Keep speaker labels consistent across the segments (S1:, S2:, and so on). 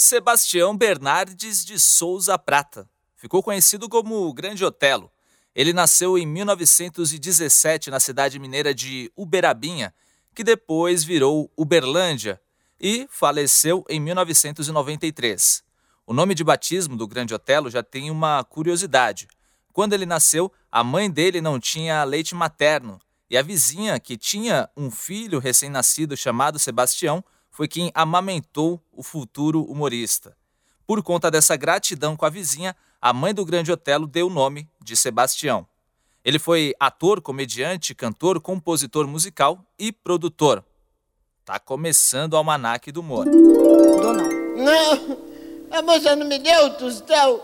S1: Sebastião Bernardes de Souza Prata. Ficou conhecido como Grande Otelo. Ele nasceu em 1917 na cidade mineira de Uberabinha, que depois virou Uberlândia, e faleceu em 1993. O nome de batismo do Grande Otelo já tem uma curiosidade. Quando ele nasceu, a mãe dele não tinha leite materno, e a vizinha, que tinha um filho recém-nascido chamado Sebastião, foi quem amamentou o futuro humorista. Por conta dessa gratidão com a vizinha, a mãe do grande Otelo deu o nome de Sebastião. Ele foi ator, comediante, cantor, compositor musical e produtor. Tá começando o Almanac do Humor.
S2: Não, a moça não me deu tostão.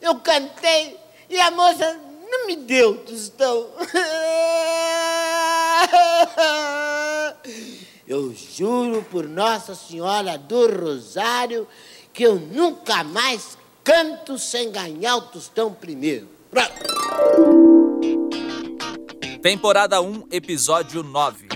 S2: Eu cantei e a moça não me deu tostão. Eu juro por Nossa Senhora do Rosário que eu nunca mais canto sem ganhar o tostão primeiro.
S1: Temporada 1, episódio 9.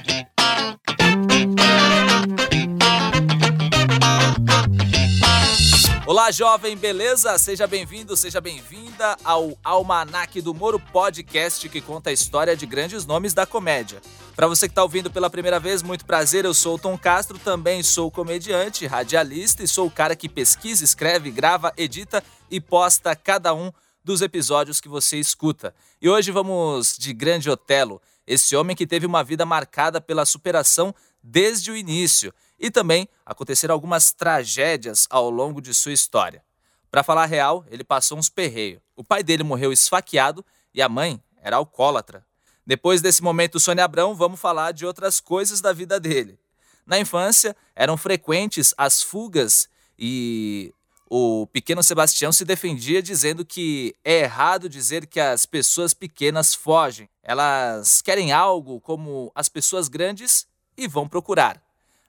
S1: Olá, jovem, beleza? Seja bem-vindo, seja bem-vinda ao Almanac do Moro podcast que conta a história de grandes nomes da comédia. Para você que está ouvindo pela primeira vez, muito prazer, eu sou o Tom Castro, também sou comediante, radialista e sou o cara que pesquisa, escreve, grava, edita e posta cada um dos episódios que você escuta. E hoje vamos de Grande Otelo, esse homem que teve uma vida marcada pela superação desde o início e também aconteceram algumas tragédias ao longo de sua história. Para falar a real, ele passou uns perreios. O pai dele morreu esfaqueado e a mãe era alcoólatra. Depois desse momento Sônia Abrão, vamos falar de outras coisas da vida dele. Na infância, eram frequentes as fugas e o pequeno Sebastião se defendia dizendo que é errado dizer que as pessoas pequenas fogem. Elas querem algo como as pessoas grandes e vão procurar.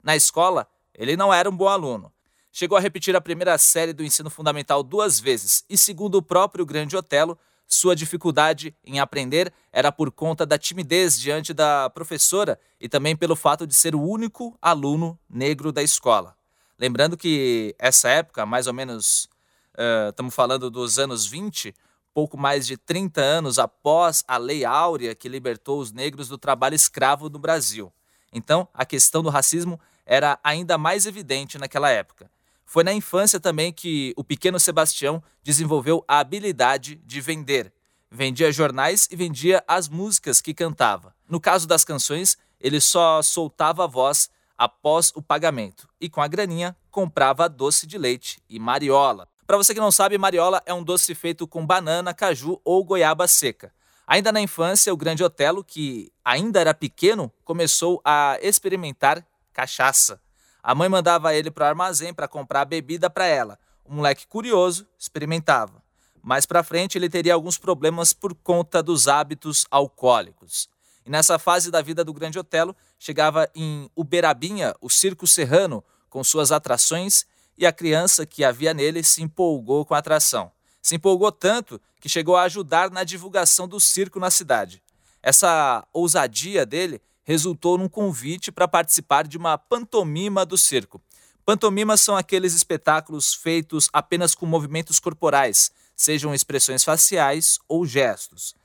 S1: Na escola, ele não era um bom aluno. Chegou a repetir a primeira série do ensino fundamental duas vezes e, segundo o próprio Grande Otelo, sua dificuldade em aprender era por conta da timidez diante da professora e também pelo fato de ser o único aluno negro da escola. Lembrando que essa época, mais ou menos, uh, estamos falando dos anos 20, pouco mais de 30 anos após a Lei Áurea que libertou os negros do trabalho escravo no Brasil. Então, a questão do racismo era ainda mais evidente naquela época. Foi na infância também que o pequeno Sebastião desenvolveu a habilidade de vender. Vendia jornais e vendia as músicas que cantava. No caso das canções, ele só soltava a voz após o pagamento e com a graninha comprava doce de leite e mariola. Para você que não sabe, mariola é um doce feito com banana, caju ou goiaba seca. Ainda na infância, o grande Otelo, que ainda era pequeno, começou a experimentar cachaça. A mãe mandava ele para o armazém para comprar bebida para ela. O moleque curioso experimentava. Mais para frente ele teria alguns problemas por conta dos hábitos alcoólicos. E nessa fase da vida do Grande Otelo, chegava em Uberabinha, o circo serrano, com suas atrações, e a criança que havia nele se empolgou com a atração. Se empolgou tanto que chegou a ajudar na divulgação do circo na cidade. Essa ousadia dele resultou num convite para participar de uma pantomima do circo. Pantomimas são aqueles espetáculos feitos apenas com movimentos corporais, sejam expressões faciais ou gestos.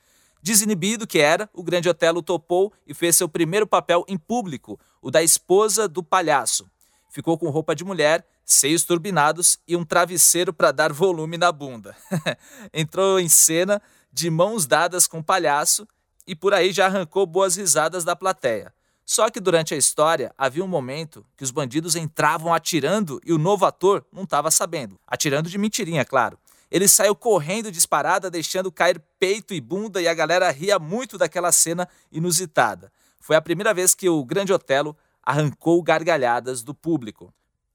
S1: Desinibido que era, o grande Otelo topou e fez seu primeiro papel em público, o da esposa do palhaço. Ficou com roupa de mulher, seios turbinados e um travesseiro para dar volume na bunda. Entrou em cena de mãos dadas com o palhaço e por aí já arrancou boas risadas da plateia. Só que durante a história havia um momento que os bandidos entravam atirando e o novo ator não estava sabendo. Atirando de mentirinha, claro. Ele saiu correndo disparada, deixando cair peito e bunda, e a galera ria muito daquela cena inusitada. Foi a primeira vez que o Grande Otelo arrancou gargalhadas do público.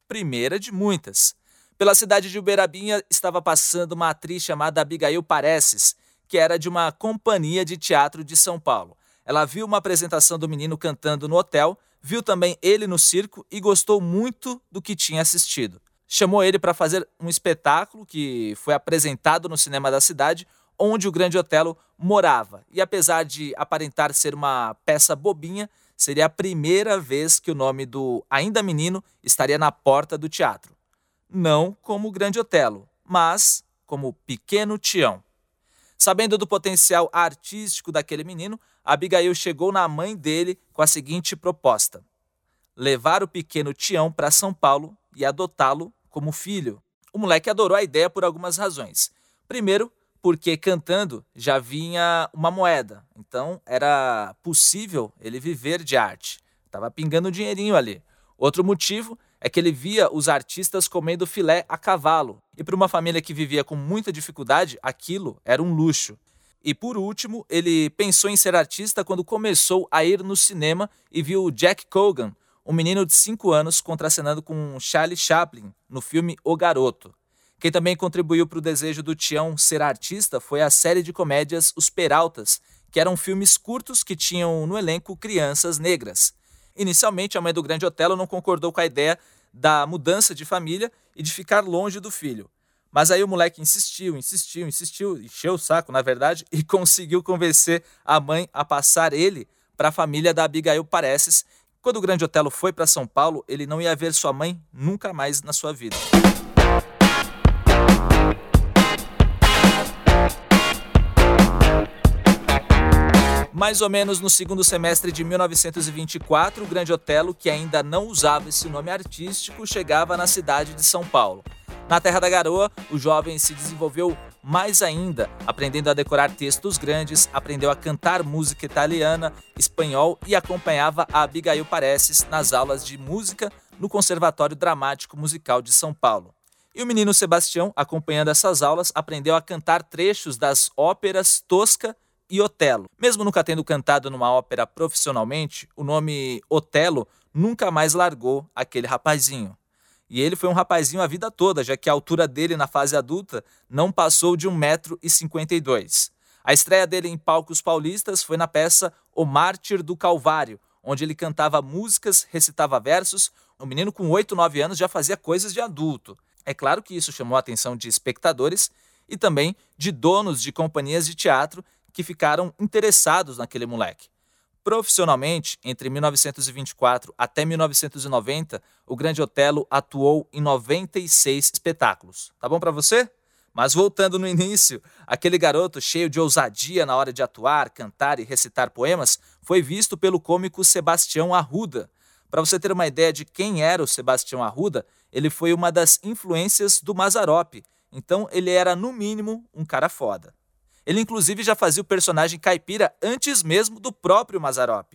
S1: Primeira de muitas. Pela cidade de Uberabinha estava passando uma atriz chamada Abigail Pareces, que era de uma companhia de teatro de São Paulo. Ela viu uma apresentação do menino cantando no hotel, viu também ele no circo e gostou muito do que tinha assistido. Chamou ele para fazer um espetáculo que foi apresentado no cinema da cidade, onde o Grande Otelo morava. E apesar de aparentar ser uma peça bobinha, seria a primeira vez que o nome do ainda menino estaria na porta do teatro. não como o Grande Otelo, mas como Pequeno Tião. Sabendo do potencial artístico daquele menino, Abigail chegou na mãe dele com a seguinte proposta: levar o pequeno Tião para São Paulo e adotá-lo como filho. O moleque adorou a ideia por algumas razões. Primeiro, porque cantando já vinha uma moeda, então era possível ele viver de arte. Estava pingando um dinheirinho ali. Outro motivo é que ele via os artistas comendo filé a cavalo, e para uma família que vivia com muita dificuldade, aquilo era um luxo. E por último, ele pensou em ser artista quando começou a ir no cinema e viu Jack Cogan, um menino de 5 anos, contracenando com Charlie Chaplin no filme O Garoto. Quem também contribuiu para o desejo do Tião ser artista foi a série de comédias Os Peraltas, que eram filmes curtos que tinham no elenco crianças negras. Inicialmente, a mãe do grande Otelo não concordou com a ideia da mudança de família e de ficar longe do filho. Mas aí o moleque insistiu, insistiu, insistiu, encheu o saco, na verdade, e conseguiu convencer a mãe a passar ele para a família da Abigail Pareces. Quando o grande Otelo foi para São Paulo, ele não ia ver sua mãe nunca mais na sua vida. Mais ou menos no segundo semestre de 1924, o Grande Otelo, que ainda não usava esse nome artístico, chegava na cidade de São Paulo. Na Terra da Garoa, o jovem se desenvolveu mais ainda, aprendendo a decorar textos grandes, aprendeu a cantar música italiana, espanhol e acompanhava a Abigail Pareces nas aulas de música no Conservatório Dramático Musical de São Paulo. E o menino Sebastião, acompanhando essas aulas, aprendeu a cantar trechos das óperas Tosca e Otelo. Mesmo nunca tendo cantado numa ópera profissionalmente, o nome Otelo nunca mais largou aquele rapazinho. E ele foi um rapazinho a vida toda, já que a altura dele na fase adulta não passou de 1,52m. A estreia dele em palcos paulistas foi na peça O Mártir do Calvário, onde ele cantava músicas, recitava versos. O menino com 8, 9 anos já fazia coisas de adulto. É claro que isso chamou a atenção de espectadores e também de donos de companhias de teatro que ficaram interessados naquele moleque. Profissionalmente, entre 1924 até 1990, o Grande Otelo atuou em 96 espetáculos. Tá bom para você? Mas voltando no início, aquele garoto cheio de ousadia na hora de atuar, cantar e recitar poemas foi visto pelo cômico Sebastião Arruda. Para você ter uma ideia de quem era o Sebastião Arruda, ele foi uma das influências do Mazarop. Então ele era no mínimo um cara foda. Ele inclusive já fazia o personagem caipira antes mesmo do próprio Mazarop.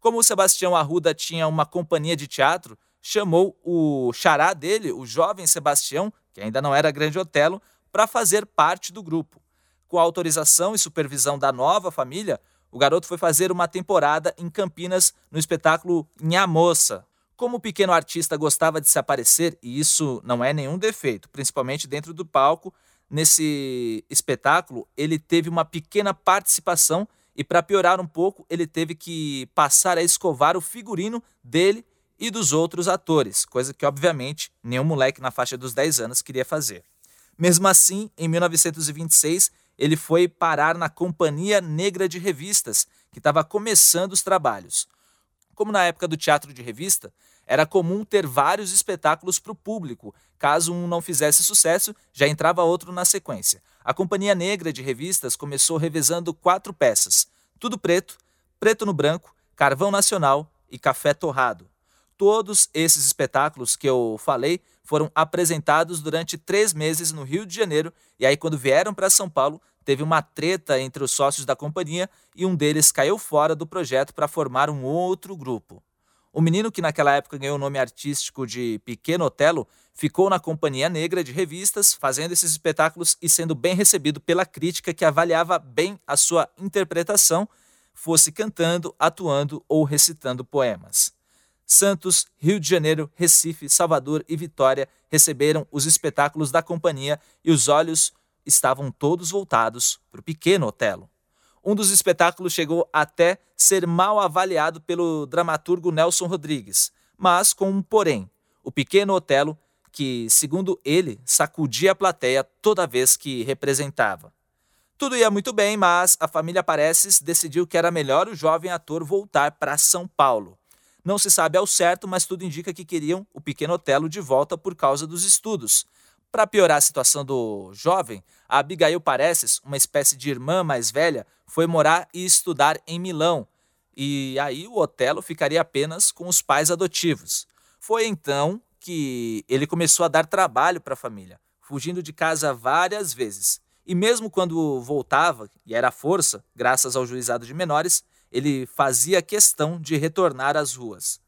S1: Como o Sebastião Arruda tinha uma companhia de teatro, chamou o xará dele, o jovem Sebastião, que ainda não era grande Otelo, para fazer parte do grupo. Com a autorização e supervisão da nova família, o garoto foi fazer uma temporada em Campinas no espetáculo Nha Moça. Como o pequeno artista gostava de se aparecer, e isso não é nenhum defeito, principalmente dentro do palco, nesse espetáculo, ele teve uma pequena participação e, para piorar um pouco, ele teve que passar a escovar o figurino dele e dos outros atores, coisa que, obviamente, nenhum moleque na faixa dos 10 anos queria fazer. Mesmo assim, em 1926, ele foi parar na Companhia Negra de Revistas, que estava começando os trabalhos. Como na época do teatro de revista, era comum ter vários espetáculos para o público. Caso um não fizesse sucesso, já entrava outro na sequência. A Companhia Negra de Revistas começou revezando quatro peças: Tudo Preto, Preto no Branco, Carvão Nacional e Café Torrado. Todos esses espetáculos que eu falei foram apresentados durante três meses no Rio de Janeiro, e aí, quando vieram para São Paulo, teve uma treta entre os sócios da companhia e um deles caiu fora do projeto para formar um outro grupo. O menino que naquela época ganhou o nome artístico de Pequeno Otelo ficou na Companhia Negra de revistas, fazendo esses espetáculos e sendo bem recebido pela crítica que avaliava bem a sua interpretação, fosse cantando, atuando ou recitando poemas. Santos, Rio de Janeiro, Recife, Salvador e Vitória receberam os espetáculos da companhia e os olhos estavam todos voltados para o pequeno Otelo. Um dos espetáculos chegou até ser mal avaliado pelo dramaturgo Nelson Rodrigues, mas com um porém: o pequeno Otelo, que, segundo ele, sacudia a plateia toda vez que representava. Tudo ia muito bem, mas a família Pareces decidiu que era melhor o jovem ator voltar para São Paulo. Não se sabe ao certo, mas tudo indica que queriam o pequeno Otelo de volta por causa dos estudos. Para piorar a situação do jovem, a Abigail Pareces, uma espécie de irmã mais velha, foi morar e estudar em Milão. E aí o Otelo ficaria apenas com os pais adotivos. Foi então que ele começou a dar trabalho para a família, fugindo de casa várias vezes. E mesmo quando voltava, e era força, graças ao juizado de menores, ele fazia questão de retornar às ruas.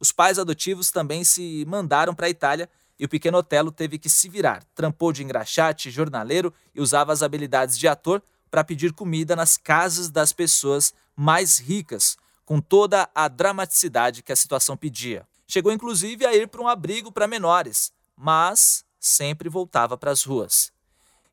S1: Os pais adotivos também se mandaram para a Itália e o pequeno Otelo teve que se virar. Trampou de engraxate, jornaleiro e usava as habilidades de ator para pedir comida nas casas das pessoas mais ricas, com toda a dramaticidade que a situação pedia. Chegou inclusive a ir para um abrigo para menores, mas sempre voltava para as ruas.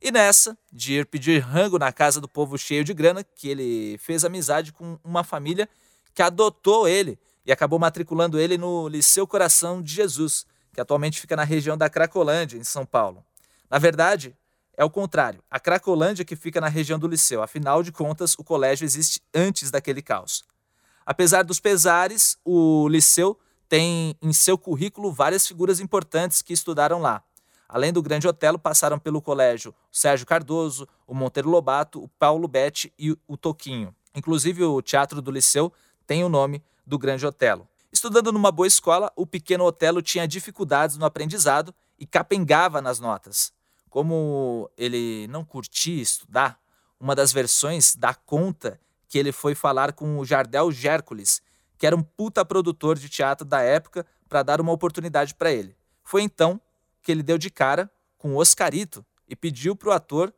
S1: E nessa, de ir pedir rango na casa do povo cheio de grana, que ele fez amizade com uma família que adotou ele e acabou matriculando ele no Liceu Coração de Jesus, que atualmente fica na região da Cracolândia, em São Paulo. Na verdade, é o contrário, a Cracolândia que fica na região do Liceu, afinal de contas, o colégio existe antes daquele caos. Apesar dos pesares, o Liceu tem em seu currículo várias figuras importantes que estudaram lá. Além do Grande Otelo, passaram pelo colégio o Sérgio Cardoso, o Monteiro Lobato, o Paulo Betti e o Toquinho. Inclusive, o Teatro do Liceu tem o nome do Grande Otelo. Estudando numa boa escola, o pequeno Otelo tinha dificuldades no aprendizado e capengava nas notas. Como ele não curtia estudar, uma das versões dá conta que ele foi falar com o Jardel Gércules, que era um puta produtor de teatro da época, para dar uma oportunidade para ele. Foi então que ele deu de cara com o Oscarito e pediu para o ator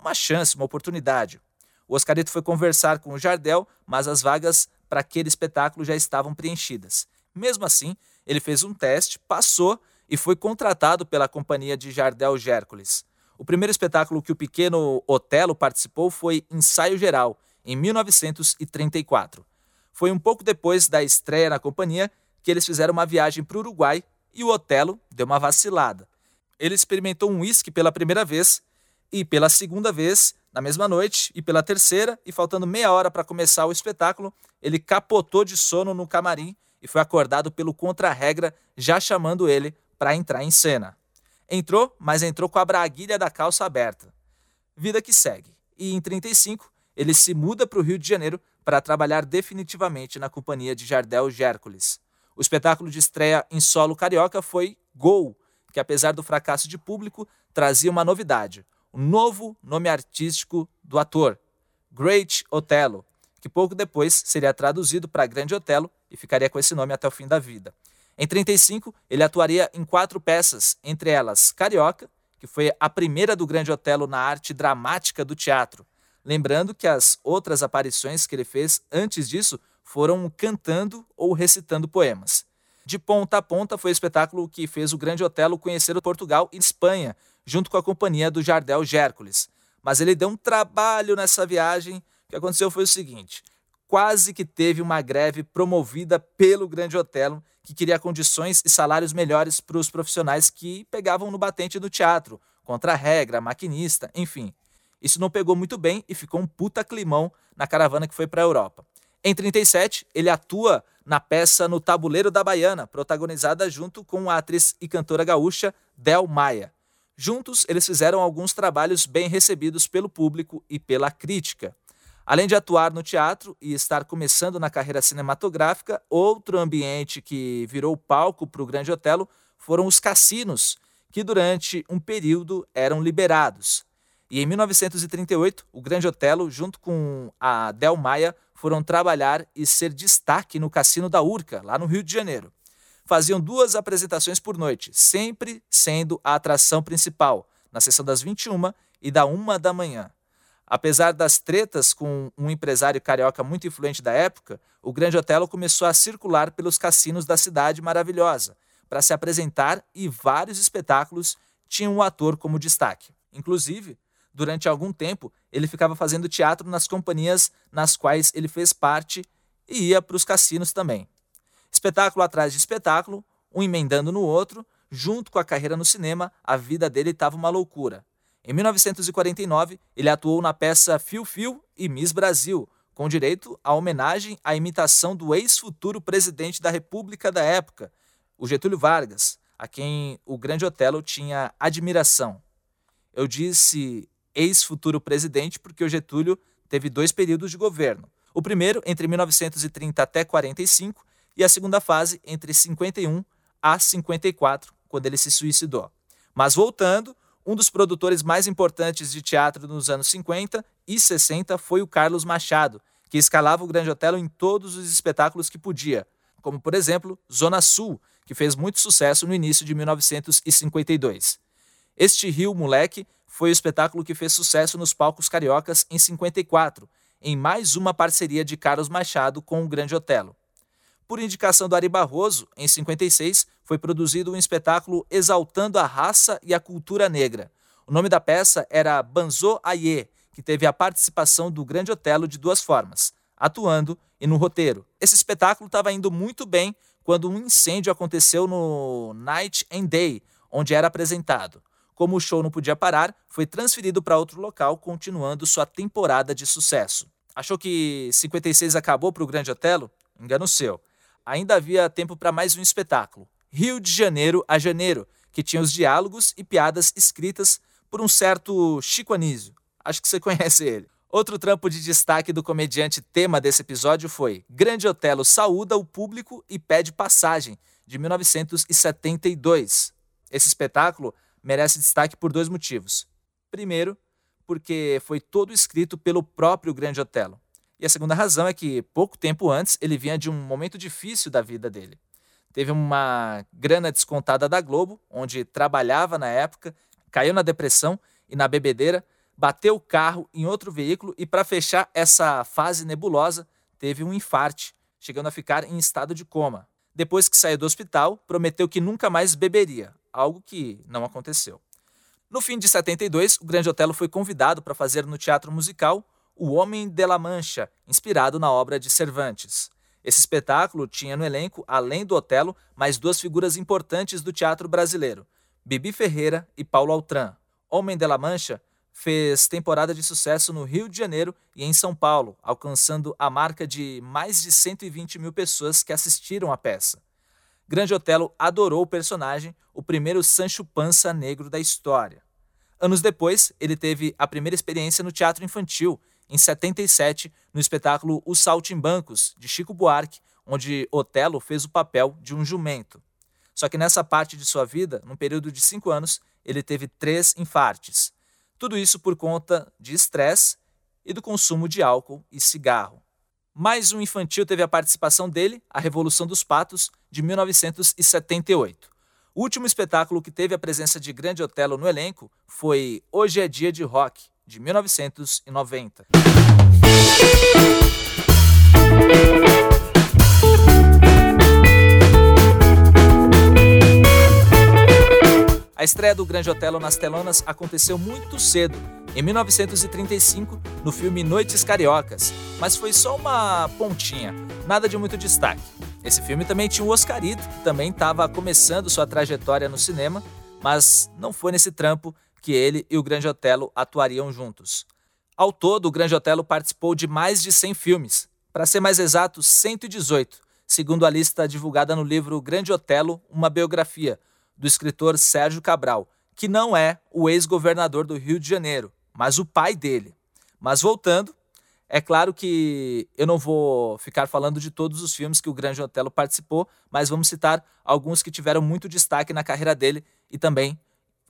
S1: uma chance, uma oportunidade. O Oscarito foi conversar com o Jardel, mas as vagas para aquele espetáculo já estavam preenchidas. Mesmo assim, ele fez um teste, passou e foi contratado pela companhia de Jardel Gércules. O primeiro espetáculo que o pequeno Otelo participou foi Ensaio Geral, em 1934. Foi um pouco depois da estreia na companhia que eles fizeram uma viagem para o Uruguai e o Otelo deu uma vacilada. Ele experimentou um uísque pela primeira vez e pela segunda vez na mesma noite e pela terceira e faltando meia hora para começar o espetáculo, ele capotou de sono no camarim e foi acordado pelo contra-regra já chamando ele para entrar em cena. Entrou, mas entrou com a braguilha da calça aberta. Vida que segue. E em 35, ele se muda para o Rio de Janeiro para trabalhar definitivamente na companhia de Jardel Gércules. O espetáculo de estreia em solo carioca foi Gol, que apesar do fracasso de público, trazia uma novidade, o novo nome artístico do ator, Great Otelo, que pouco depois seria traduzido para Grande Otelo e ficaria com esse nome até o fim da vida. Em 35, ele atuaria em quatro peças, entre elas Carioca, que foi a primeira do Grande Otelo na arte dramática do teatro, Lembrando que as outras aparições que ele fez antes disso foram cantando ou recitando poemas. De ponta a ponta foi o espetáculo que fez o Grande Otelo conhecer Portugal e Espanha, junto com a companhia do Jardel Gércules. Mas ele deu um trabalho nessa viagem. O que aconteceu foi o seguinte: quase que teve uma greve promovida pelo Grande Otelo, que queria condições e salários melhores para os profissionais que pegavam no batente do teatro, contra a regra, maquinista, enfim. Isso não pegou muito bem e ficou um puta climão na caravana que foi para a Europa. Em 37, ele atua na peça No Tabuleiro da Baiana, protagonizada junto com a atriz e cantora gaúcha Del Maia. Juntos, eles fizeram alguns trabalhos bem recebidos pelo público e pela crítica. Além de atuar no teatro e estar começando na carreira cinematográfica, outro ambiente que virou palco para o Grande Otelo foram os cassinos, que durante um período eram liberados. E em 1938, o Grande Otelo, junto com a Del Maia, foram trabalhar e ser destaque no Cassino da Urca, lá no Rio de Janeiro. Faziam duas apresentações por noite, sempre sendo a atração principal, na sessão das 21 e da 1 da manhã. Apesar das tretas com um empresário carioca muito influente da época, o Grande Otelo começou a circular pelos cassinos da cidade maravilhosa para se apresentar e vários espetáculos tinham o ator como destaque. Inclusive, durante algum tempo, ele ficava fazendo teatro nas companhias nas quais ele fez parte e ia para os cassinos também. Espetáculo atrás de espetáculo, um emendando no outro, junto com a carreira no cinema, a vida dele estava uma loucura. Em 1949, ele atuou na peça Fio Fio e Miss Brasil, com direito à homenagem à imitação do ex-futuro presidente da República da época, o Getúlio Vargas, a quem o Grande Otelo tinha admiração. Eu disse ex-futuro presidente porque o Getúlio teve dois períodos de governo. O primeiro entre 1930 até 45 e a segunda fase entre 51 a 54, quando ele se suicidou. Mas voltando, um dos produtores mais importantes de teatro nos anos 50 e 60 foi o Carlos Machado, que escalava o Grande Otelo em todos os espetáculos que podia, como por exemplo Zona Sul, que fez muito sucesso no início de 1952. Este Rio Moleque foi o espetáculo que fez sucesso nos palcos cariocas em 54, em mais uma parceria de Carlos Machado com o Grande Otelo. Por indicação do Ari Barroso, em 56, foi produzido um espetáculo exaltando a raça e a cultura negra. O nome da peça era Banzo Aie, que teve a participação do Grande Otelo de duas formas, atuando e no roteiro. Esse espetáculo estava indo muito bem quando um incêndio aconteceu no Night and Day, onde era apresentado. Como o show não podia parar, foi transferido para outro local, continuando sua temporada de sucesso. Achou que 56 acabou para o Grande Otelo? Engano seu ainda havia tempo para mais um espetáculo, Rio de Janeiro a Janeiro, que tinha os diálogos e piadas escritas por um certo Chico Anísio. Acho que você conhece ele. Outro trampo de destaque do comediante tema desse episódio foi Grande Otelo saúda o público e pede passagem, de 1972. Esse espetáculo merece destaque por dois motivos. Primeiro, porque foi todo escrito pelo próprio Grande Otelo. E a segunda razão é que, pouco tempo antes, ele vinha de um momento difícil da vida dele. Teve uma grana descontada da Globo, onde trabalhava na época, caiu na depressão e na bebedeira, bateu o carro em outro veículo e, para fechar essa fase nebulosa, teve um infarte, chegando a ficar em estado de coma. Depois que saiu do hospital, prometeu que nunca mais beberia, algo que não aconteceu. No fim de 72, o Grande Otelo foi convidado para fazer no teatro musical o Homem de la Mancha, inspirado na obra de Cervantes. Esse espetáculo tinha no elenco, além do Otelo, mais duas figuras importantes do teatro brasileiro, Bibi Ferreira e Paulo Altran. Homem de la Mancha fez temporada de sucesso no Rio de Janeiro e em São Paulo, alcançando a marca de mais de 120 mil pessoas que assistiram à peça. Grande Otelo adorou o personagem, o primeiro Sancho Pança negro da história. Anos depois, ele teve a primeira experiência no teatro infantil em 77, no espetáculo Os Saltimbancos, de Chico Buarque, onde Otelo fez o papel de um jumento. Só que nessa parte de sua vida, num período de cinco anos, ele teve três infartes. Tudo isso por conta de estresse e do consumo de álcool e cigarro. Mais um infantil teve a participação dele, A Revolução dos Patos, de 1978. O último espetáculo que teve a presença de Grande Otelo no elenco foi Hoje é Dia de Rock, de 1990. A estreia do Grande Otelo nas telonas aconteceu muito cedo, em 1935, no filme Noites Cariocas, mas foi só uma pontinha, nada de muito destaque. Esse filme também tinha o Oscarito, que também estava começando sua trajetória no cinema, mas não foi nesse trampo que ele e o Grande Otelo atuariam juntos. Ao todo, o Grande Otelo participou de mais de 100 filmes, para ser mais exato, 118, segundo a lista divulgada no livro Grande Otelo, uma biografia, do escritor Sérgio Cabral, que não é o ex-governador do Rio de Janeiro, mas o pai dele. Mas voltando, é claro que eu não vou ficar falando de todos os filmes que o Grande Otelo participou, mas vamos citar alguns que tiveram muito destaque na carreira dele e também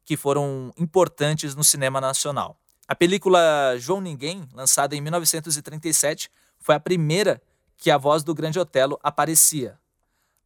S1: que foram importantes no cinema nacional. A película João Ninguém, lançada em 1937, foi a primeira que a voz do Grande Otelo aparecia.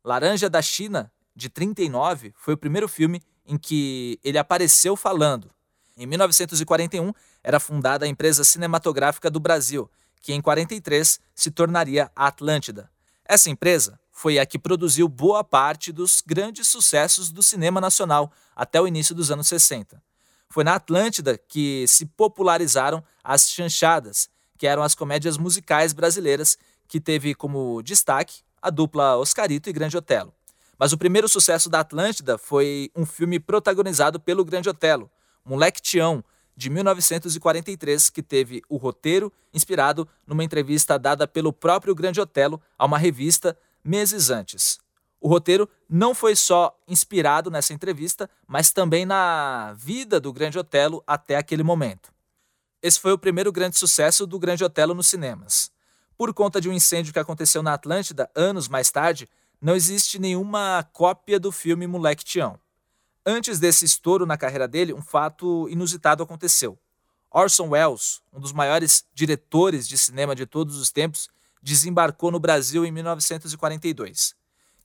S1: Laranja da China, de 39, foi o primeiro filme em que ele apareceu falando. Em 1941, era fundada a empresa cinematográfica do Brasil, que em 43 se tornaria a Atlântida. Essa empresa foi a que produziu boa parte dos grandes sucessos do cinema nacional até o início dos anos 60. Foi na Atlântida que se popularizaram as chanchadas, que eram as comédias musicais brasileiras que teve como destaque a dupla Oscarito e Grande Otelo. Mas o primeiro sucesso da Atlântida foi um filme protagonizado pelo Grande Otelo, Moleque Tião, de 1943, que teve o roteiro inspirado numa entrevista dada pelo próprio Grande Otelo a uma revista meses antes. O roteiro não foi só inspirado nessa entrevista, mas também na vida do Grande Otelo até aquele momento. Esse foi o primeiro grande sucesso do Grande Otelo nos cinemas. Por conta de um incêndio que aconteceu na Atlântida anos mais tarde, não existe nenhuma cópia do filme Moleque Tião. Antes desse estouro na carreira dele, um fato inusitado aconteceu. Orson Welles, um dos maiores diretores de cinema de todos os tempos, desembarcou no Brasil em 1942.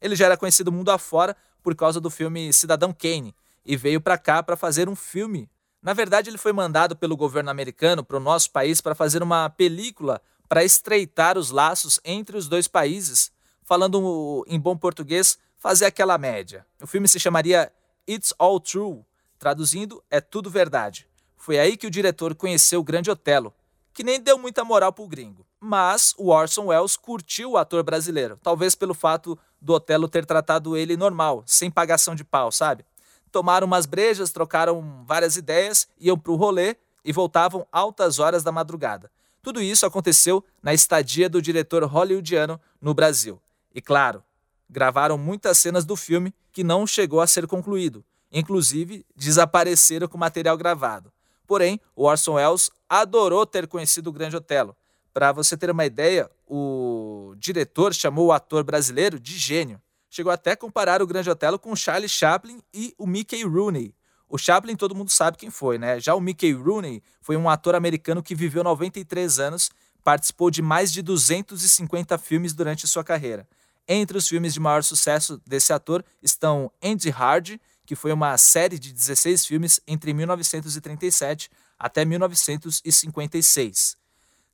S1: Ele já era conhecido mundo afora por causa do filme Cidadão Kane e veio para cá para fazer um filme. Na verdade, ele foi mandado pelo governo americano para o nosso país para fazer uma película para estreitar os laços entre os dois países, falando em bom português, fazer aquela média. O filme se chamaria It's All True, traduzindo, é tudo verdade. Foi aí que o diretor conheceu o grande Otelo, que nem deu muita moral pro gringo. Mas o Orson Welles curtiu o ator brasileiro, talvez pelo fato do Otelo ter tratado ele normal, sem pagação de pau, sabe? Tomaram umas brejas, trocaram várias ideias, iam pro rolê e voltavam altas horas da madrugada. Tudo isso aconteceu na estadia do diretor hollywoodiano no Brasil. E claro, gravaram muitas cenas do filme que não chegou a ser concluído, inclusive desapareceram com material gravado. Porém, o Orson Welles adorou ter conhecido o Grande Otelo. Para você ter uma ideia, o diretor chamou o ator brasileiro de gênio. Chegou até a comparar o Grande Otelo com o Charlie Chaplin e o Mickey Rooney. O Chaplin todo mundo sabe quem foi, né? Já o Mickey Rooney foi um ator americano que viveu 93 anos, participou de mais de 250 filmes durante sua carreira. Entre os filmes de maior sucesso desse ator estão Andy Hard, que foi uma série de 16 filmes entre 1937 até 1956.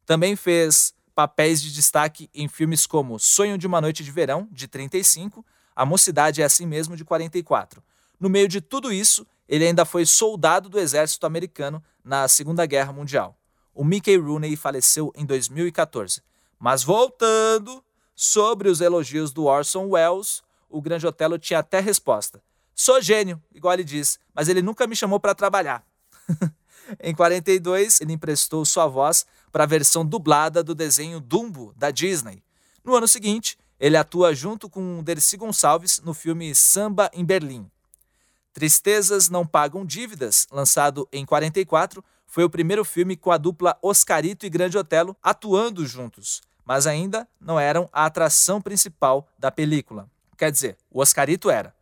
S1: Também fez papéis de destaque em filmes como Sonho de uma Noite de Verão, de 35, A Mocidade é Assim Mesmo, de 44. No meio de tudo isso, ele ainda foi soldado do exército americano na Segunda Guerra Mundial. O Mickey Rooney faleceu em 2014. Mas voltando Sobre os elogios do Orson Welles, o Grande Otelo tinha até resposta. Sou gênio, igual ele diz, mas ele nunca me chamou para trabalhar. em 42, ele emprestou sua voz para a versão dublada do desenho Dumbo da Disney. No ano seguinte, ele atua junto com Dercy Gonçalves no filme Samba em Berlim. Tristezas Não Pagam Dívidas, lançado em 44, foi o primeiro filme com a dupla Oscarito e Grande Otelo atuando juntos mas ainda não eram a atração principal da película. Quer dizer, o Oscarito era.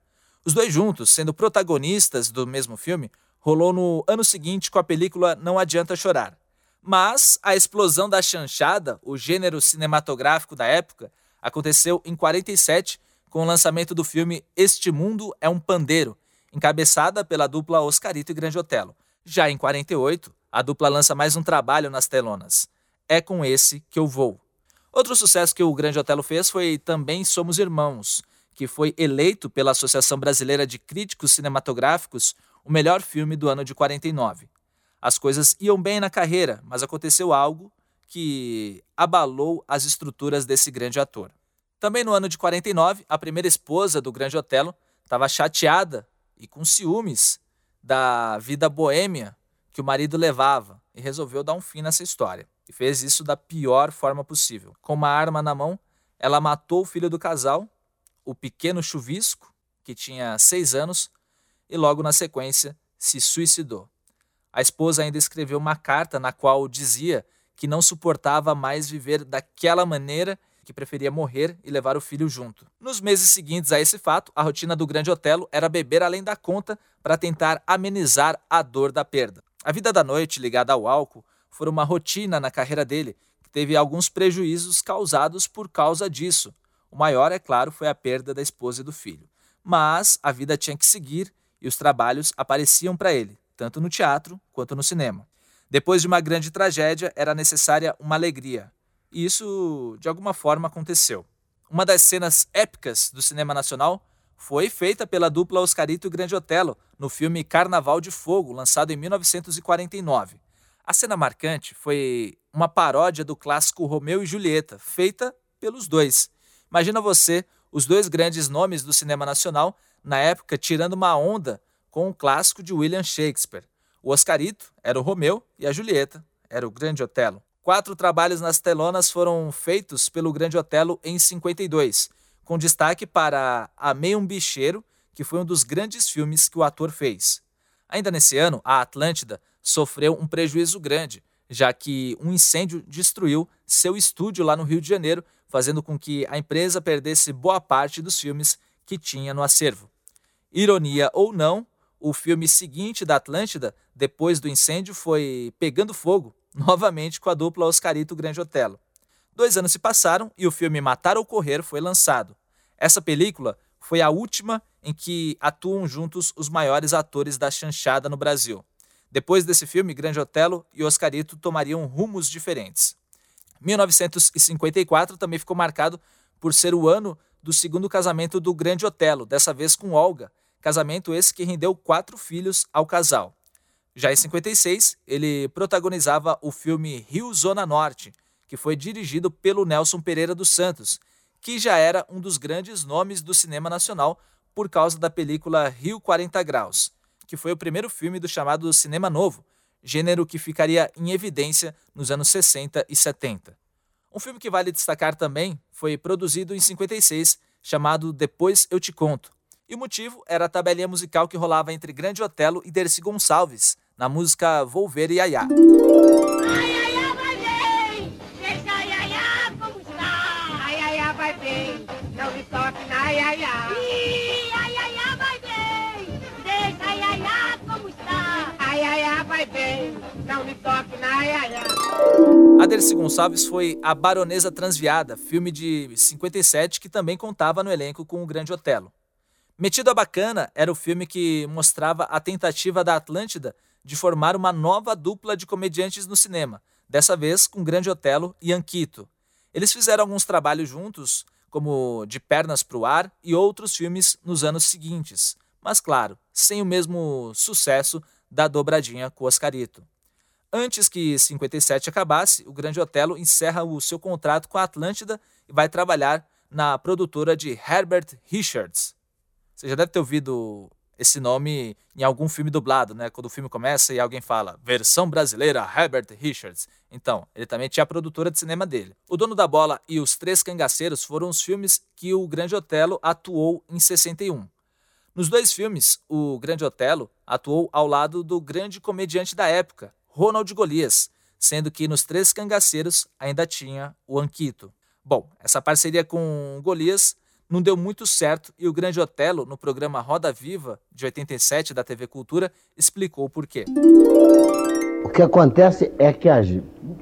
S1: Os dois juntos, sendo protagonistas do mesmo filme, rolou no ano seguinte com a película Não Adianta Chorar. Mas a explosão da chanchada, o gênero cinematográfico da época, aconteceu em 47 com o lançamento do filme Este Mundo é um Pandeiro, encabeçada pela dupla Oscarito e Grande Otelo. Já em 48, a dupla lança mais um trabalho nas telonas. É com esse que eu vou. Outro sucesso que o Grande Otelo fez foi também Somos Irmãos, que foi eleito pela Associação Brasileira de Críticos Cinematográficos o melhor filme do ano de 49. As coisas iam bem na carreira, mas aconteceu algo que abalou as estruturas desse grande ator. Também no ano de 49, a primeira esposa do Grande Otelo estava chateada e com ciúmes da vida boêmia que o marido levava e resolveu dar um fim nessa história e fez isso da pior forma possível. Com uma arma na mão, ela matou o filho do casal, o pequeno chuvisco, que tinha seis anos, e logo na sequência se suicidou. A esposa ainda escreveu uma carta na qual dizia que não suportava mais viver daquela maneira que preferia morrer e levar o filho junto. Nos meses seguintes a esse fato, a rotina do Grande Otelo era beber além da conta para tentar amenizar a dor da perda. A vida da noite ligada ao álcool foi uma rotina na carreira dele, que teve alguns prejuízos causados por causa disso. O maior, é claro, foi a perda da esposa e do filho. Mas a vida tinha que seguir e os trabalhos apareciam para ele, tanto no teatro quanto no cinema. Depois de uma grande tragédia, era necessária uma alegria. E isso, de alguma forma, aconteceu. Uma das cenas épicas do cinema nacional foi feita pela dupla Oscarito e Grande Otelo no filme Carnaval de Fogo, lançado em 1949. A cena marcante foi uma paródia do clássico Romeu e Julieta, feita pelos dois. Imagina você, os dois grandes nomes do cinema nacional, na época, tirando uma onda com o clássico de William Shakespeare. O Oscarito era o Romeu e a Julieta era o Grande Otelo. Quatro trabalhos nas telonas foram feitos pelo Grande Otelo em 52, com destaque para Amei um Bicheiro, que foi um dos grandes filmes que o ator fez. Ainda nesse ano, a Atlântida sofreu um prejuízo grande, já que um incêndio destruiu seu estúdio lá no Rio de Janeiro, fazendo com que a empresa perdesse boa parte dos filmes que tinha no acervo. Ironia ou não, o filme seguinte da Atlântida, depois do incêndio, foi Pegando Fogo, novamente com a dupla Oscarito Grande Otelo. Dois anos se passaram e o filme Matar ou Correr foi lançado. Essa película foi a última em que atuam juntos os maiores atores da chanchada no Brasil. Depois desse filme, Grande Otelo e Oscarito tomariam rumos diferentes. 1954 também ficou marcado por ser o ano do segundo casamento do Grande Otelo, dessa vez com Olga, casamento esse que rendeu quatro filhos ao casal. Já em 56, ele protagonizava o filme Rio Zona Norte, que foi dirigido pelo Nelson Pereira dos Santos, que já era um dos grandes nomes do cinema nacional por causa da película Rio 40 Graus, que foi o primeiro filme do chamado cinema novo, gênero que ficaria em evidência nos anos 60 e 70. Um filme que vale destacar também foi produzido em 56, chamado Depois Eu Te Conto. E o motivo era a tabelinha musical que rolava entre Grande Otelo e Dercy Gonçalves, na música Volver e Ayá. A Dercy Gonçalves foi A Baronesa Transviada, filme de 57 que também contava no elenco com o Grande Otelo. Metido a Bacana era o filme que mostrava a tentativa da Atlântida de formar uma nova dupla de comediantes no cinema, dessa vez com Grande Otelo e Anquito. Eles fizeram alguns trabalhos juntos, como De Pernas para o Ar e outros filmes nos anos seguintes, mas claro, sem o mesmo sucesso da dobradinha com Oscarito. Antes que 57 acabasse, o Grande Otelo encerra o seu contrato com a Atlântida e vai trabalhar na produtora de Herbert Richards. Você já deve ter ouvido esse nome em algum filme dublado, né? Quando o filme começa e alguém fala versão brasileira Herbert Richards. Então, ele também tinha a produtora de cinema dele. O Dono da Bola e Os Três Cangaceiros foram os filmes que o Grande Otelo atuou em 61. Nos dois filmes, o Grande Otelo atuou ao lado do grande comediante da época, Ronald Golias, sendo que nos Três Cangaceiros ainda tinha o Anquito. Bom, essa parceria com Golias não deu muito certo e o Grande Otelo, no programa Roda Viva, de 87 da TV Cultura, explicou o porquê.
S2: O que acontece é que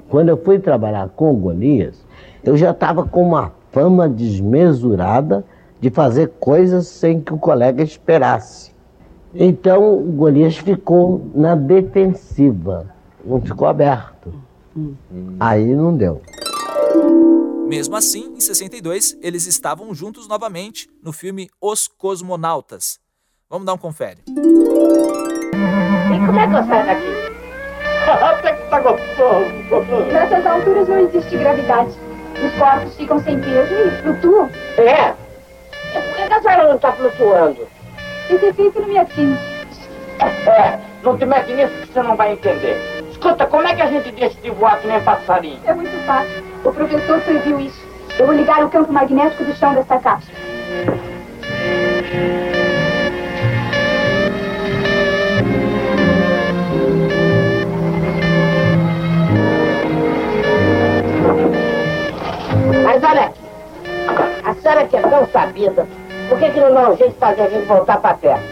S2: quando eu fui trabalhar com Golias, eu já estava com uma fama desmesurada de fazer coisas sem que o colega esperasse. Então o Golias ficou na defensiva, não ficou aberto. Hum. Aí não deu.
S1: Mesmo assim, em 62, eles estavam juntos novamente no filme Os Cosmonautas. Vamos dar um confere. E
S3: como é que eu saio daqui? Até que tá gostoso. Nessas alturas não existe gravidade. Os corpos ficam sem peso e flutuam.
S2: É? E por que a senhora não está flutuando?
S3: Esse efeito não me atinge.
S2: É, não te mete nisso que você não vai entender. Escuta, como é que a gente deixa de voar que nem passarinho?
S3: É muito fácil. O professor previu isso. Eu vou ligar o campo magnético do chão dessa cápsula.
S2: Mas olha aqui, a senhora que é tão sabida, por que, que não dá um jeito de fazer a gente voltar para terra?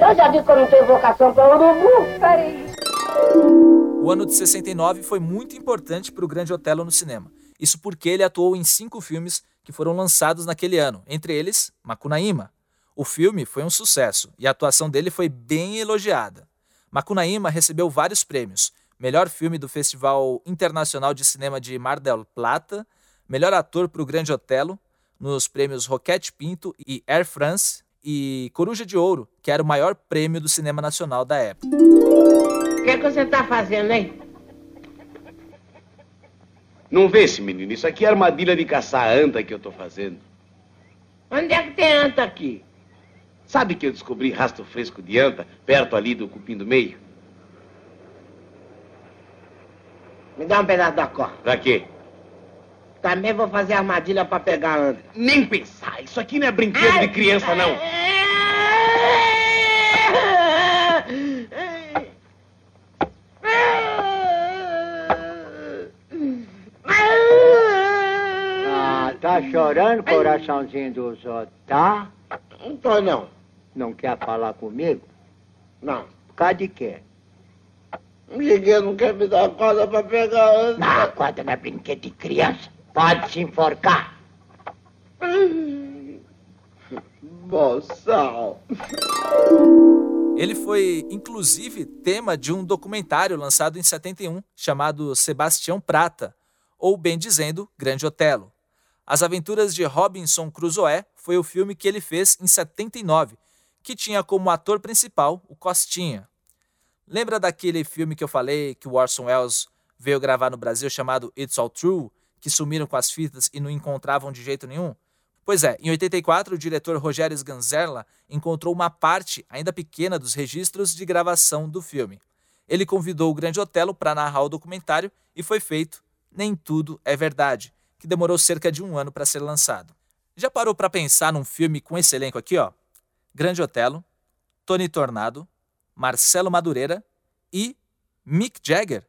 S2: Eu já disse que eu não tenho vocação para urubu.
S3: Farei isso.
S1: O ano de 69 foi muito importante para o Grande Otelo no cinema. Isso porque ele atuou em cinco filmes que foram lançados naquele ano, entre eles Macunaíma. O filme foi um sucesso e a atuação dele foi bem elogiada. Macunaíma recebeu vários prêmios: melhor filme do Festival Internacional de Cinema de Mar del Plata, melhor ator para o Grande Otelo, nos prêmios Roquette Pinto e Air France, e Coruja de Ouro, que era o maior prêmio do cinema nacional da época.
S2: O que, é que você está fazendo, hein?
S4: Não vê esse menino? Isso aqui é armadilha de caçar anta que eu tô fazendo.
S2: Onde é que tem anta aqui?
S4: Sabe que eu descobri rastro fresco de anta perto ali do cupim do meio?
S2: Me dá um pedaço da corda.
S4: Pra quê?
S2: Também vou fazer armadilha pra pegar a Ana.
S4: Nem pensar. Isso aqui não é brinquedo de criança, não.
S5: Ah, tá chorando, coraçãozinho dos outros, tá?
S2: Não tô, não.
S5: Não quer falar comigo?
S2: Não.
S5: Por causa de quê?
S2: O Miguel não quer me dar corda pra pegar a Ana.
S5: Ah, quando não é brinquedo de criança, pode se enforcar.
S2: Boçal.
S1: Ele foi, inclusive, tema de um documentário lançado em 71 chamado Sebastião Prata, ou bem dizendo, Grande Otelo. As Aventuras de Robinson Crusoe foi o filme que ele fez em 79, que tinha como ator principal o Costinha. Lembra daquele filme que eu falei que o Orson Welles veio gravar no Brasil chamado It's All True, que sumiram com as fitas e não encontravam de jeito nenhum? Pois é, em 84, o diretor Rogério Sganzerla encontrou uma parte, ainda pequena, dos registros de gravação do filme. Ele convidou o Grande Otelo para narrar o documentário e foi feito Nem Tudo é Verdade, que demorou cerca de um ano para ser lançado. Já parou para pensar num filme com esse elenco aqui, ó? Grande Otelo, Tony Tornado, Marcelo Madureira e Mick Jagger?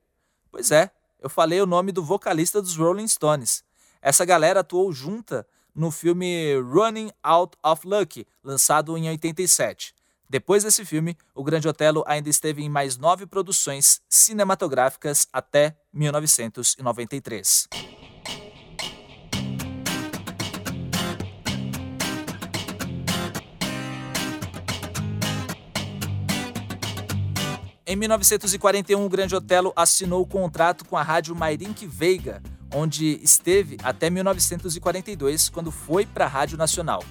S1: Pois é, eu falei o nome do vocalista dos Rolling Stones. Essa galera atuou junta no filme Running Out of Luck, lançado em 87. Depois desse filme, o Grande Otelo ainda esteve em mais nove produções cinematográficas até 1993. Em 1941, o Grande Otelo assinou o contrato com a rádio Mairink Veiga, onde esteve até 1942, quando foi para a Rádio Nacional.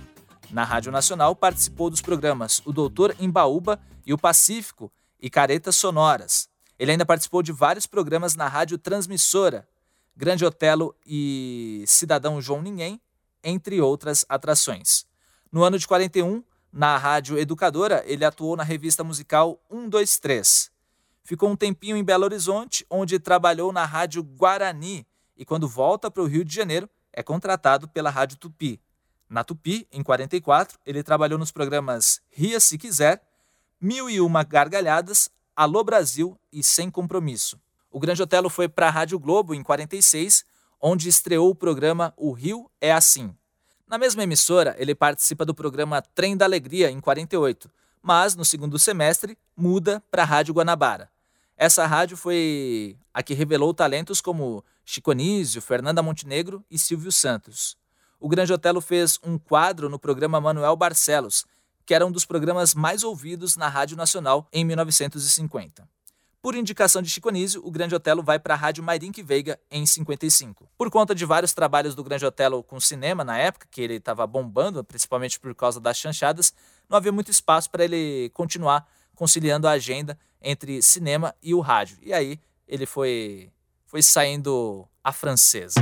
S1: Na Rádio Nacional participou dos programas O Doutor Embaúba e O Pacífico e Caretas Sonoras. Ele ainda participou de vários programas na Rádio Transmissora, Grande Otelo e Cidadão João Ninguém, entre outras atrações. No ano de 41, na Rádio Educadora, ele atuou na revista musical 123. Ficou um tempinho em Belo Horizonte, onde trabalhou na Rádio Guarani, e quando volta para o Rio de Janeiro, é contratado pela Rádio Tupi. Na Tupi, em 44, ele trabalhou nos programas Ria Se Quiser, Mil e Uma Gargalhadas, Alô Brasil e Sem Compromisso. O Grande Otelo foi para a Rádio Globo em 46, onde estreou o programa O Rio é Assim. Na mesma emissora, ele participa do programa Trem da Alegria em 48, mas no segundo semestre muda para a Rádio Guanabara. Essa rádio foi a que revelou talentos como Chico Anísio, Fernanda Montenegro e Silvio Santos. O Grande Otelo fez um quadro no programa Manuel Barcelos, que era um dos programas mais ouvidos na Rádio Nacional em 1950. Por indicação de Chico Anísio, o Grande Otelo vai para a Rádio Mairink Veiga em 55. Por conta de vários trabalhos do Grande Otelo com cinema na época, que ele estava bombando, principalmente por causa das chanchadas, não havia muito espaço para ele continuar conciliando a agenda entre cinema e o rádio. E aí ele foi, foi saindo a francesa.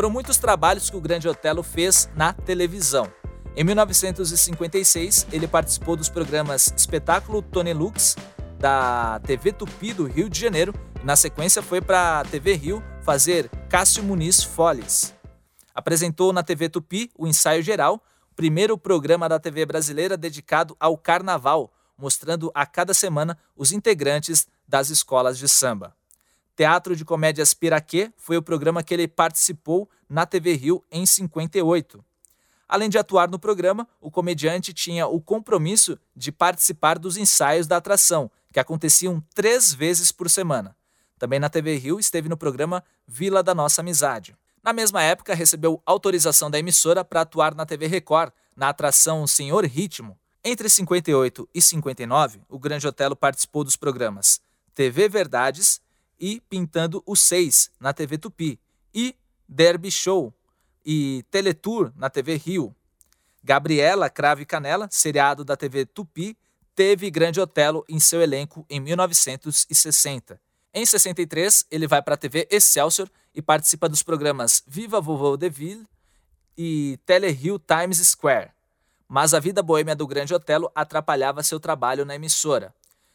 S1: Foram muitos trabalhos que o Grande Otelo fez na televisão. Em 1956, ele participou dos programas Espetáculo Tony Lux, da TV Tupi do Rio de Janeiro, e na sequência foi para a TV Rio fazer Cássio Muniz Foles. Apresentou na TV Tupi o Ensaio Geral, primeiro programa da TV brasileira dedicado ao carnaval, mostrando a cada semana os integrantes das escolas de samba. Teatro de Comédias Piraquê foi o programa que ele participou na TV Rio em 58. Além de atuar no programa, o comediante tinha o compromisso de participar dos ensaios da atração, que aconteciam três vezes por semana. Também na TV Rio esteve no programa Vila da Nossa Amizade. Na mesma época, recebeu autorização da emissora para atuar na TV Record, na atração Senhor Ritmo. Entre 58 e 59, o Grande Otelo participou dos programas TV Verdades e Pintando o Seis, na TV Tupi, e Derby Show e Teletour, na TV Rio. Gabriela Crave Canela, seriado da TV Tupi, teve Grande Otelo em seu elenco em 1960. Em 63, ele vai para a TV Excelsior e participa dos programas Viva Vovô Deville e Tele Rio Times Square. Mas a vida boêmia do Grande Otelo atrapalhava seu trabalho na emissora.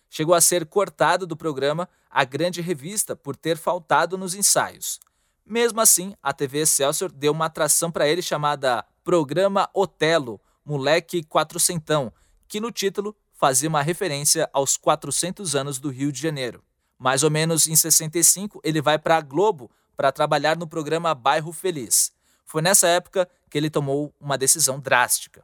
S1: Chegou a ser cortado do programa A Grande Revista por ter faltado nos ensaios. Mesmo assim, a TV Excelsior deu uma atração para ele chamada Programa Otelo, Moleque Quatrocentão, que no título fazia uma referência aos 400 anos do Rio de Janeiro. Mais ou menos em 65, ele vai para a Globo para trabalhar no programa Bairro Feliz. Foi nessa época que ele tomou uma decisão drástica.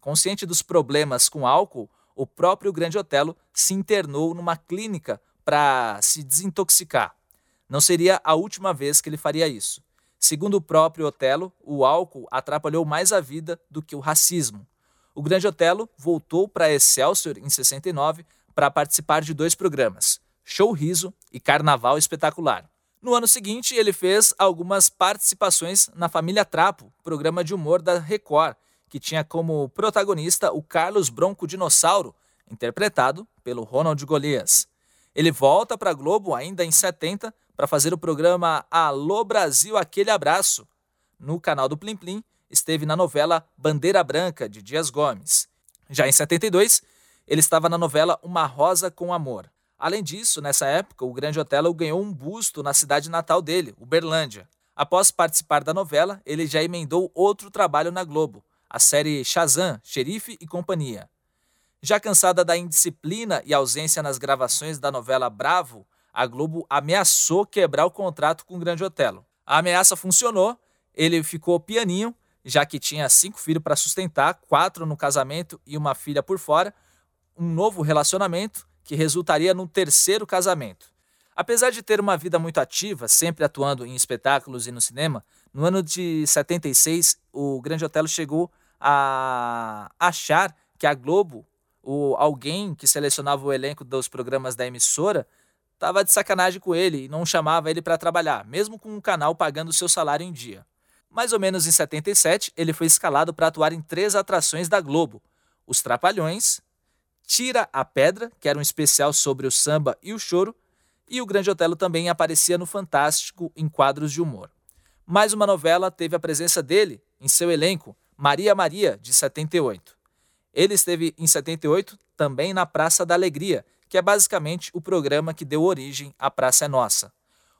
S1: Consciente dos problemas com álcool, o próprio Grande Otelo se internou numa clínica para se desintoxicar. Não seria a última vez que ele faria isso. Segundo o próprio Otelo, o álcool atrapalhou mais a vida do que o racismo. O Grande Otelo voltou para Excelsior em 69 para participar de dois programas, Show Riso e Carnaval Espetacular. No ano seguinte, ele fez algumas participações na Família Trapo, programa de humor da Record, que tinha como protagonista o Carlos Bronco Dinossauro, interpretado pelo Ronald Golias. Ele volta para a Globo ainda em 70 para fazer o programa Alô Brasil Aquele Abraço. No canal do Plim Plim, esteve na novela Bandeira Branca, de Dias Gomes. Já em 72, ele estava na novela Uma Rosa com Amor. Além disso, nessa época, o Grande Otelo ganhou um busto na cidade natal dele, Uberlândia. Após participar da novela, ele já emendou outro trabalho na Globo, a série Shazam, Xerife e Companhia. Já cansada da indisciplina e ausência nas gravações da novela Bravo, a Globo ameaçou quebrar o contrato com o Grande Otelo. A ameaça funcionou, ele ficou pianinho, já que tinha cinco filhos para sustentar, quatro no casamento e uma filha por fora, um novo relacionamento que resultaria num terceiro casamento. Apesar de ter uma vida muito ativa, sempre atuando em espetáculos e no cinema, no ano de 76 o Grande Otelo chegou a achar que a Globo, ou alguém que selecionava o elenco dos programas da emissora, estava de sacanagem com ele e não chamava ele para trabalhar, mesmo com o canal pagando seu salário em dia. Mais ou menos em 77, ele foi escalado para atuar em três atrações da Globo: Os Trapalhões, Tira a Pedra, que era um especial sobre o samba e o choro, e o Grande Otelo também aparecia no Fantástico em quadros de humor. Mais uma novela teve a presença dele em seu elenco, Maria Maria, de 78. Ele esteve em 78 também na Praça da Alegria, que é basicamente o programa que deu origem à Praça é Nossa.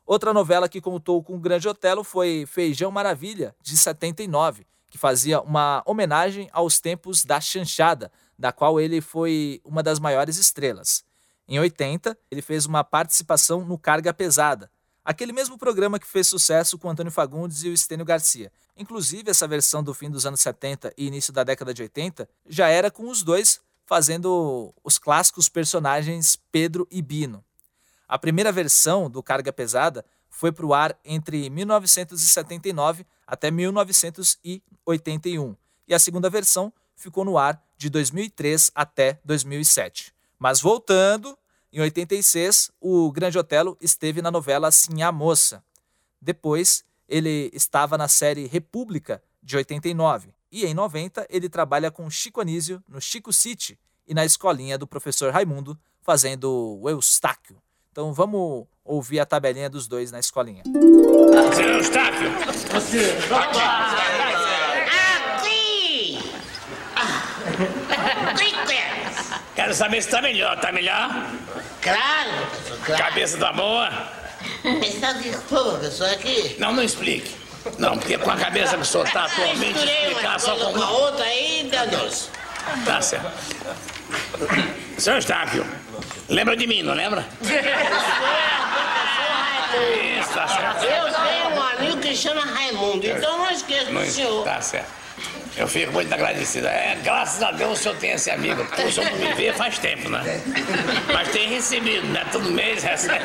S1: Outra novela que contou com o Grande Otelo foi Feijão Maravilha, de 79, que fazia uma homenagem aos tempos da chanchada, da qual ele foi uma das maiores estrelas. Em 80, ele fez uma participação no Carga Pesada, aquele mesmo programa que fez sucesso com Antônio Fagundes e o Estênio Garcia. Inclusive, essa versão do fim dos anos 70 e início da década de 80 já era com os dois fazendo os clássicos personagens Pedro e Bino. A primeira versão do Carga Pesada foi para o ar entre 1979 até 1981, e a segunda versão ficou no ar de 2003 até 2007. Mas voltando, em 86, o Grande Otelo esteve na novela Sim a Moça. Depois, ele estava na série República, de 89. E em 90 ele trabalha com Chico Anísio no Chico City e na escolinha do professor Raimundo fazendo o Eustáquio. Então vamos ouvir a tabelinha dos dois na escolinha.
S6: Seu Eustáquio! Você!
S7: Aqui!
S6: Quero saber se tá melhor. Tá melhor?
S7: Claro, claro.
S6: Cabeça da boa?
S7: Está de professor, aqui?
S6: Não, não explique. Não, porque com a cabeça que o senhor tá atualmente,
S7: Misturei
S6: explicar
S7: uma
S6: só com
S7: com a outra aí, danou-se.
S6: Tá certo. Seu Eustáquio, lembra de mim, não lembra? Isso, tá certo.
S7: Eu tenho um amigo que chama Raimundo, então não esqueça do senhor.
S6: tá certo. Eu fico muito agradecido. É, graças a Deus o senhor tem esse amigo, porque o senhor não me vê faz tempo, né? Mas tem recebido, né? Todo mês recebe.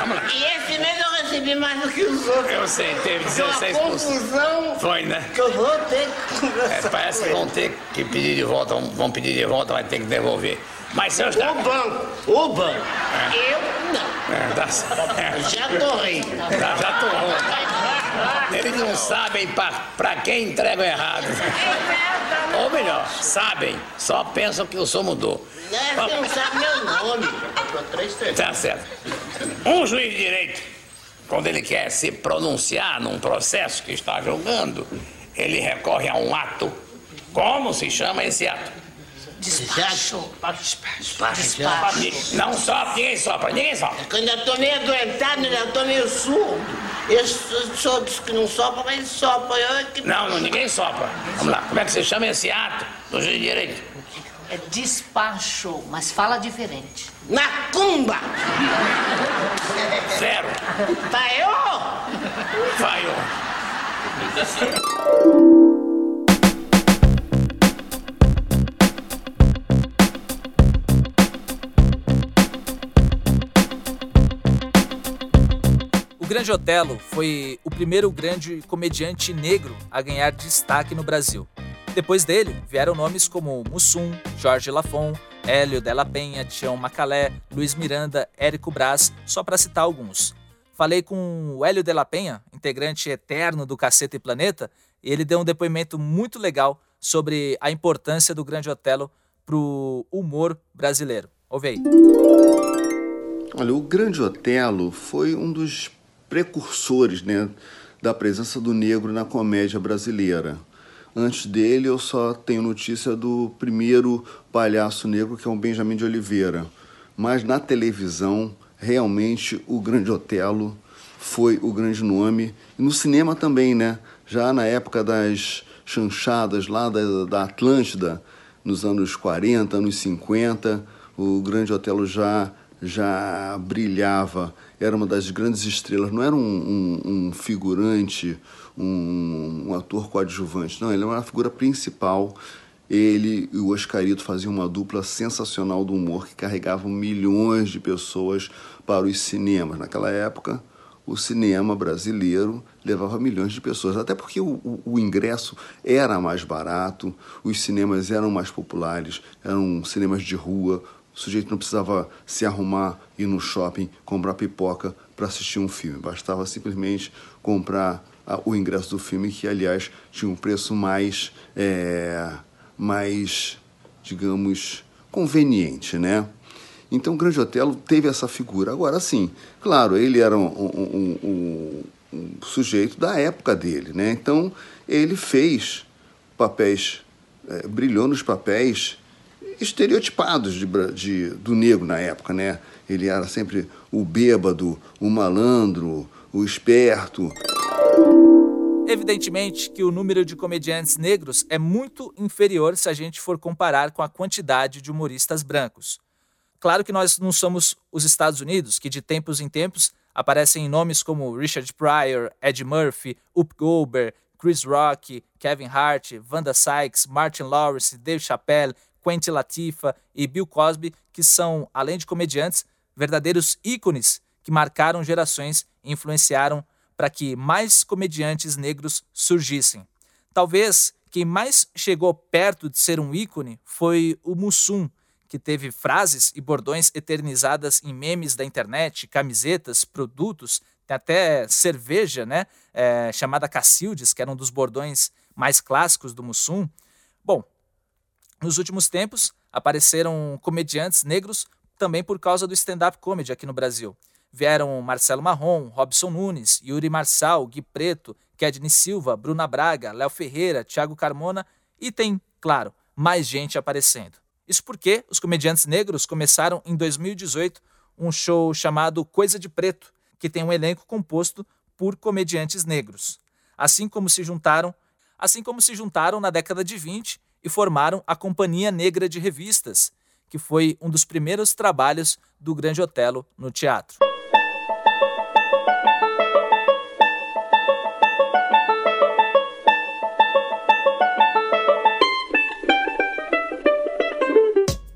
S6: Vamos lá.
S7: E esse mês eu recebi mais do que os outros.
S6: Eu sei, teve
S7: Foi uma
S6: 16%.
S7: confusão
S6: Foi, né?
S7: que eu vou ter que
S6: É,
S7: conversar
S6: parece
S7: com
S6: que vão ter que pedir de volta, vão- pedir de volta, vai ter que devolver. Mas, seu
S7: O
S6: Eustáquio...
S7: banco, o banco. Eu não.
S6: É, tá certo.
S7: Já torrei.
S6: Já, já torrou. Eles não sabem pra, pra quem entregam errado. Ou melhor, sabem, só pensam que o som mudou.
S7: É não sabe meu nome.
S6: Tá certo. Um juiz de direito, quando ele quer se pronunciar num processo que está julgando, ele recorre a um ato Como se chama esse ato?
S7: Despacho.
S6: Despacho. Despacho. Não sopra, ninguém sopra, ninguém sopra.
S7: Quando eu tô meio adoentado, eu tô meio surdo. Eu sou dos que não sopra, mas sopra. Eu é que...
S6: Não, não, ninguém sopra. Vamos lá, como é que você chama esse ato do jeito direito?
S8: É despacho, mas fala diferente.
S7: Macumba!
S6: Zero.
S7: Falhou!
S6: Falhou.
S1: Grande Otelo foi o primeiro grande comediante negro a ganhar destaque no Brasil. Depois dele, vieram nomes como Mussum, Jorge Lafon, Hélio Della Penha, Tião Macalé, Luiz Miranda, Érico Braz, só para citar alguns. Falei com o Hélio Della Penha, integrante eterno do Caceta e Planeta, e ele deu um depoimento muito legal sobre a importância do Grande Otelo pro humor brasileiro. Ouve aí.
S9: Olha, o Grande Otelo foi um dos precursores né, da presença do negro na comédia brasileira. Antes dele, eu só tenho notícia do primeiro palhaço negro, que é o Benjamin de Oliveira. Mas na televisão, realmente, o Grande Otelo foi o grande nome. E no cinema também, né? Já na época das chanchadas lá da, da Atlântida, nos anos 40, anos 50, o Grande Otelo já já brilhava, era uma das grandes estrelas, não era um, um, um figurante, um, um, ator coadjuvante, não, ele era uma figura principal. Ele e o Oscarito faziam uma dupla sensacional do humor que carregavam milhões de pessoas para os cinemas. Naquela época, o cinema brasileiro levava milhões de pessoas, até porque o, o, o, ingresso era mais barato, os cinemas eram mais populares, eram cinemas de rua, o sujeito não precisava se arrumar, ir no shopping, comprar pipoca para assistir um filme. Bastava simplesmente comprar a, o ingresso do filme, que, aliás, tinha um preço mais, é, mais digamos, conveniente, né? Então, o Grande Otelo teve essa figura. Agora, sim, claro, ele era um, um, um, um sujeito da época dele, né? Então, ele fez papéis, é, brilhou nos papéis estereotipados de, de, do negro na época, né? Ele era sempre o bêbado, o malandro, o esperto.
S1: Evidentemente que o número de comediantes negros é muito inferior se a gente for comparar com a quantidade de humoristas brancos. Claro que nós não somos os Estados Unidos, que de tempos em tempos aparecem nomes como Richard Pryor, Ed Murphy, Up Goldberg, Chris Rock, Kevin Hart, Wanda Sykes, Martin Lawrence, Dave Chappelle, Quentin Latifah e Bill Cosby, que são, além de comediantes, verdadeiros ícones que marcaram gerações e influenciaram para que mais comediantes negros surgissem. Talvez quem mais chegou perto de ser um ícone foi o Mussum, que teve frases e bordões eternizadas em memes da internet, camisetas, produtos, até cerveja, né, é, chamada Cacildes, que era um dos bordões mais clássicos do Mussum. Bom, nos últimos tempos, apareceram comediantes negros também por causa do stand-up comedy aqui no Brasil. Vieram Marcelo Marrom, Robson Nunes, Yuri Marçal, Gui Preto, Kedney Silva, Bruna Braga, Léo Ferreira, Thiago Carmona e tem, claro, mais gente aparecendo. Isso porque os comediantes negros começaram em 2018 um show chamado Coisa de Preto, que tem um elenco composto por comediantes negros. Assim como se juntaram, assim como se juntaram na década de 20 e formaram a Companhia Negra de Revistas, que foi um dos primeiros trabalhos do Grande Otelo no teatro.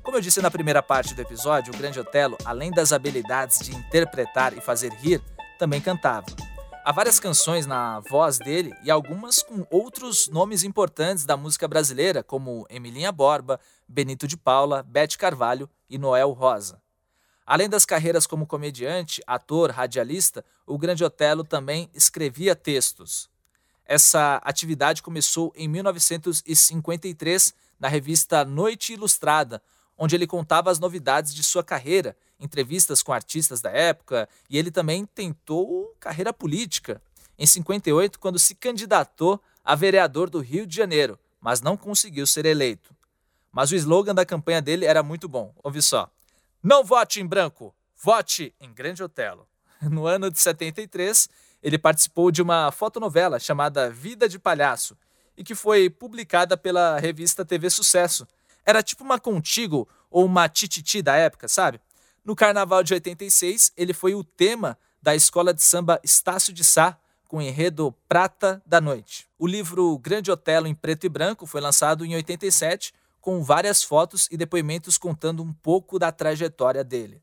S1: Como eu disse na primeira parte do episódio, o Grande Otelo, além das habilidades de interpretar e fazer rir, também cantava. Há várias canções na voz dele e algumas com outros nomes importantes da música brasileira, como Emilinha Borba, Benito de Paula, Bete Carvalho e Noel Rosa. Além das carreiras como comediante, ator, radialista, o Grande Otelo também escrevia textos. Essa atividade começou em 1953 na revista Noite Ilustrada, onde ele contava as novidades de sua carreira, entrevistas com artistas da época, e ele também tentou carreira política. Em 58, quando se candidatou a vereador do Rio de Janeiro, mas não conseguiu ser eleito. Mas o slogan da campanha dele era muito bom. Ouve só. Não vote em branco, vote em Grande Otelo. No ano de 73, ele participou de uma fotonovela chamada Vida de Palhaço e que foi publicada pela revista TV Sucesso. Era tipo uma Contigo ou uma Tititi da época, sabe? No carnaval de 86, ele foi o tema da escola de samba Estácio de Sá, com enredo Prata da Noite. O livro Grande Otelo em preto e branco foi lançado em 87, com várias fotos e depoimentos contando um pouco da trajetória dele.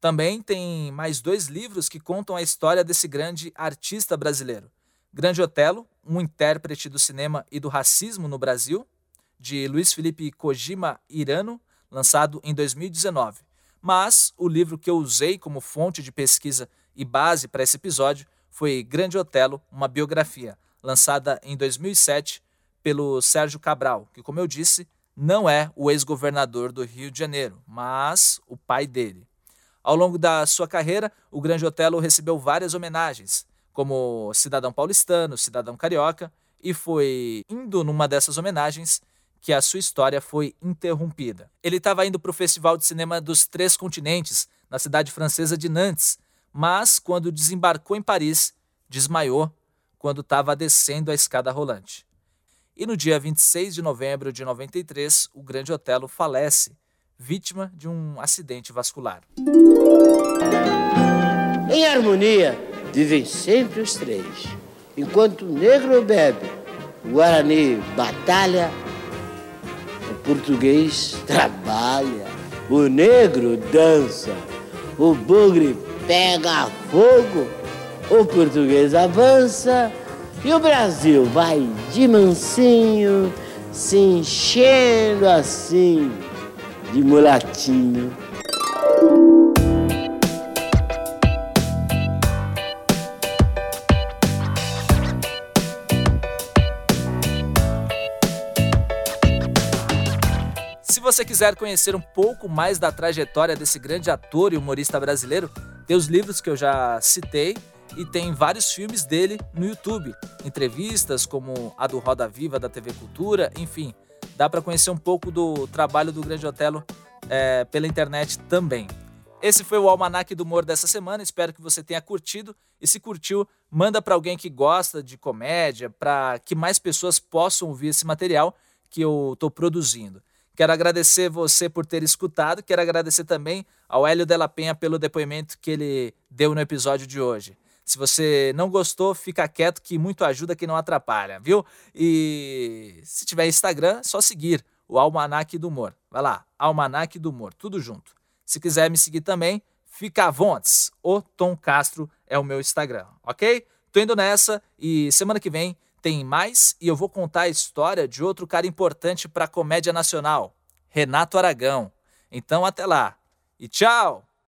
S1: Também tem mais dois livros que contam a história desse grande artista brasileiro. Grande Otelo, um intérprete do cinema e do racismo no Brasil, de Luiz Felipe Kojima Irano, lançado em 2019. Mas o livro que eu usei como fonte de pesquisa e base para esse episódio foi Grande Otelo, uma biografia, lançada em 2007 pelo Sérgio Cabral, que, como eu disse, não é o ex-governador do Rio de Janeiro, mas o pai dele. Ao longo da sua carreira, o Grande Otelo recebeu várias homenagens, como cidadão paulistano, cidadão carioca, e foi indo numa dessas homenagens que a sua história foi interrompida. Ele estava indo para o Festival de Cinema dos Três Continentes, na cidade francesa de Nantes, mas quando desembarcou em Paris, desmaiou quando estava descendo a escada rolante. E no dia 26 de novembro de 93, o Grande Otelo falece, vítima de um acidente vascular.
S5: Em harmonia, vivem sempre os três. Enquanto o negro bebe, o Guarani batalha, português trabalha, o negro dança, o bugre pega fogo, o português avança e o Brasil vai de mansinho, se enchendo assim de mulatinho.
S1: Você quiser conhecer um pouco mais da trajetória desse grande ator e humorista brasileiro, tem os livros que eu já citei e tem vários filmes dele no YouTube. Entrevistas como a do Roda Viva da TV Cultura, enfim, dá para conhecer um pouco do trabalho do Grande Otelo é, pela internet também. Esse foi o Almanac do Humor dessa semana. Espero que você tenha curtido. E se curtiu, manda para alguém que gosta de comédia, para que mais pessoas possam ouvir esse material que eu estou produzindo. Quero agradecer você por ter escutado. Quero agradecer também ao Hélio Della Penha pelo depoimento que ele deu no episódio de hoje. Se você não gostou, fica quieto que muito ajuda quem não atrapalha, viu? E se tiver Instagram, é só seguir o Almanac do Humor. Vai lá, Almanac do Humor, tudo junto. Se quiser me seguir também, fica à vontade. O Tom Castro é o meu Instagram, ok? Tô indo nessa e semana que vem tem mais e eu vou contar a história de outro cara importante para a comédia nacional, Renato Aragão. Então até lá e tchau!